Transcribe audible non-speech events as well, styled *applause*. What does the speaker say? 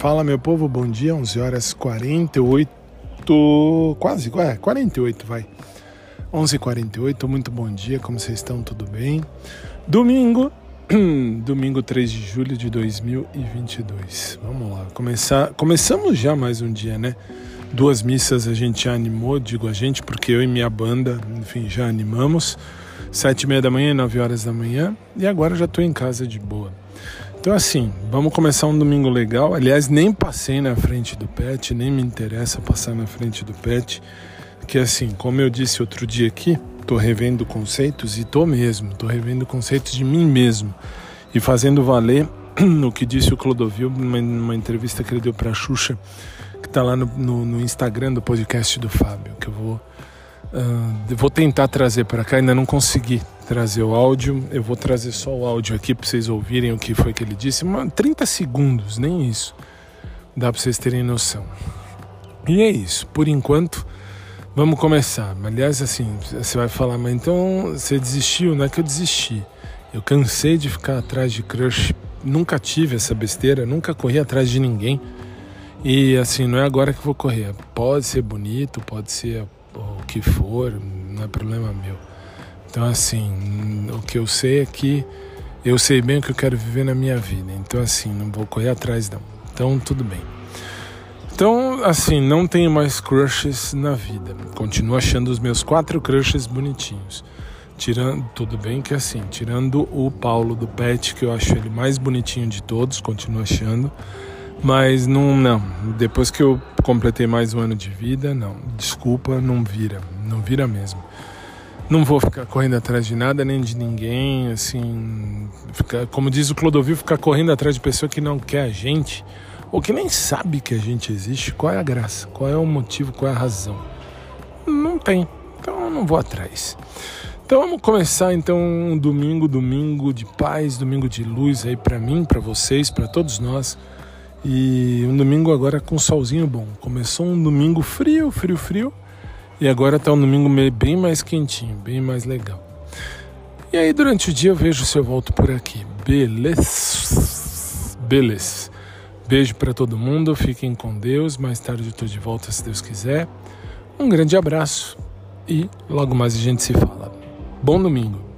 Fala, meu povo, bom dia, 11 horas 48, quase, é, 48, vai. 11h48, muito bom dia, como vocês estão? Tudo bem? Domingo, *clears throat* domingo 3 de julho de 2022. Vamos lá, começar, começamos já mais um dia, né? Duas missas a gente já animou, digo a gente, porque eu e minha banda, enfim, já animamos. Sete e meia da manhã, nove horas da manhã, e agora já estou em casa de boa. Então, assim, vamos começar um domingo legal. Aliás, nem passei na frente do pet, nem me interessa passar na frente do pet. Que, assim, como eu disse outro dia aqui, tô revendo conceitos e tô mesmo, tô revendo conceitos de mim mesmo e fazendo valer *clears throat* o que disse o Clodovil numa, numa entrevista que ele deu para a Xuxa, que tá lá no, no, no, Instagram do podcast do Fábio, que eu vou, uh, vou tentar trazer para cá, ainda não consegui trazer o áudio. Eu vou trazer só o áudio aqui para vocês ouvirem o que foi que ele disse. Uma, 30 segundos, nem isso. Dá para vocês terem noção. E é isso. Por enquanto, vamos começar. Aliás, assim, você vai falar, mas então você desistiu? Não é que eu desisti. Eu cansei de ficar atrás de crush. Nunca tive essa besteira, nunca corri atrás de ninguém. E assim, não é agora que vou correr. Pode ser bonito, pode ser o que for, não é problema meu. Então, assim, o que eu sei é que eu sei bem o que eu quero viver na minha vida. Então, assim, não vou correr atrás, não. Então, tudo bem. Então, assim, não tenho mais crushes na vida. Continuo achando os meus quatro crushes bonitinhos. Tirando, tudo bem que assim, tirando o Paulo do Pet, que eu acho ele mais bonitinho de todos, continuo achando. Mas não, não. Depois que eu completei mais um ano de vida, não. Desculpa, não vira. Não vira mesmo. Não vou ficar correndo atrás de nada nem de ninguém, assim, ficar, como diz o Clodovil, ficar correndo atrás de pessoa que não quer a gente ou que nem sabe que a gente existe. Qual é a graça? Qual é o motivo? Qual é a razão? Não tem. Então eu não vou atrás. Então vamos começar então um domingo, domingo de paz, domingo de luz aí para mim, para vocês, para todos nós. E um domingo agora com solzinho bom. Começou um domingo frio, frio, frio. E agora está um domingo bem mais quentinho, bem mais legal. E aí durante o dia eu vejo se eu volto por aqui. Beleza? Beleza. Beijo para todo mundo, fiquem com Deus. Mais tarde eu estou de volta se Deus quiser. Um grande abraço e logo mais a gente se fala. Bom domingo.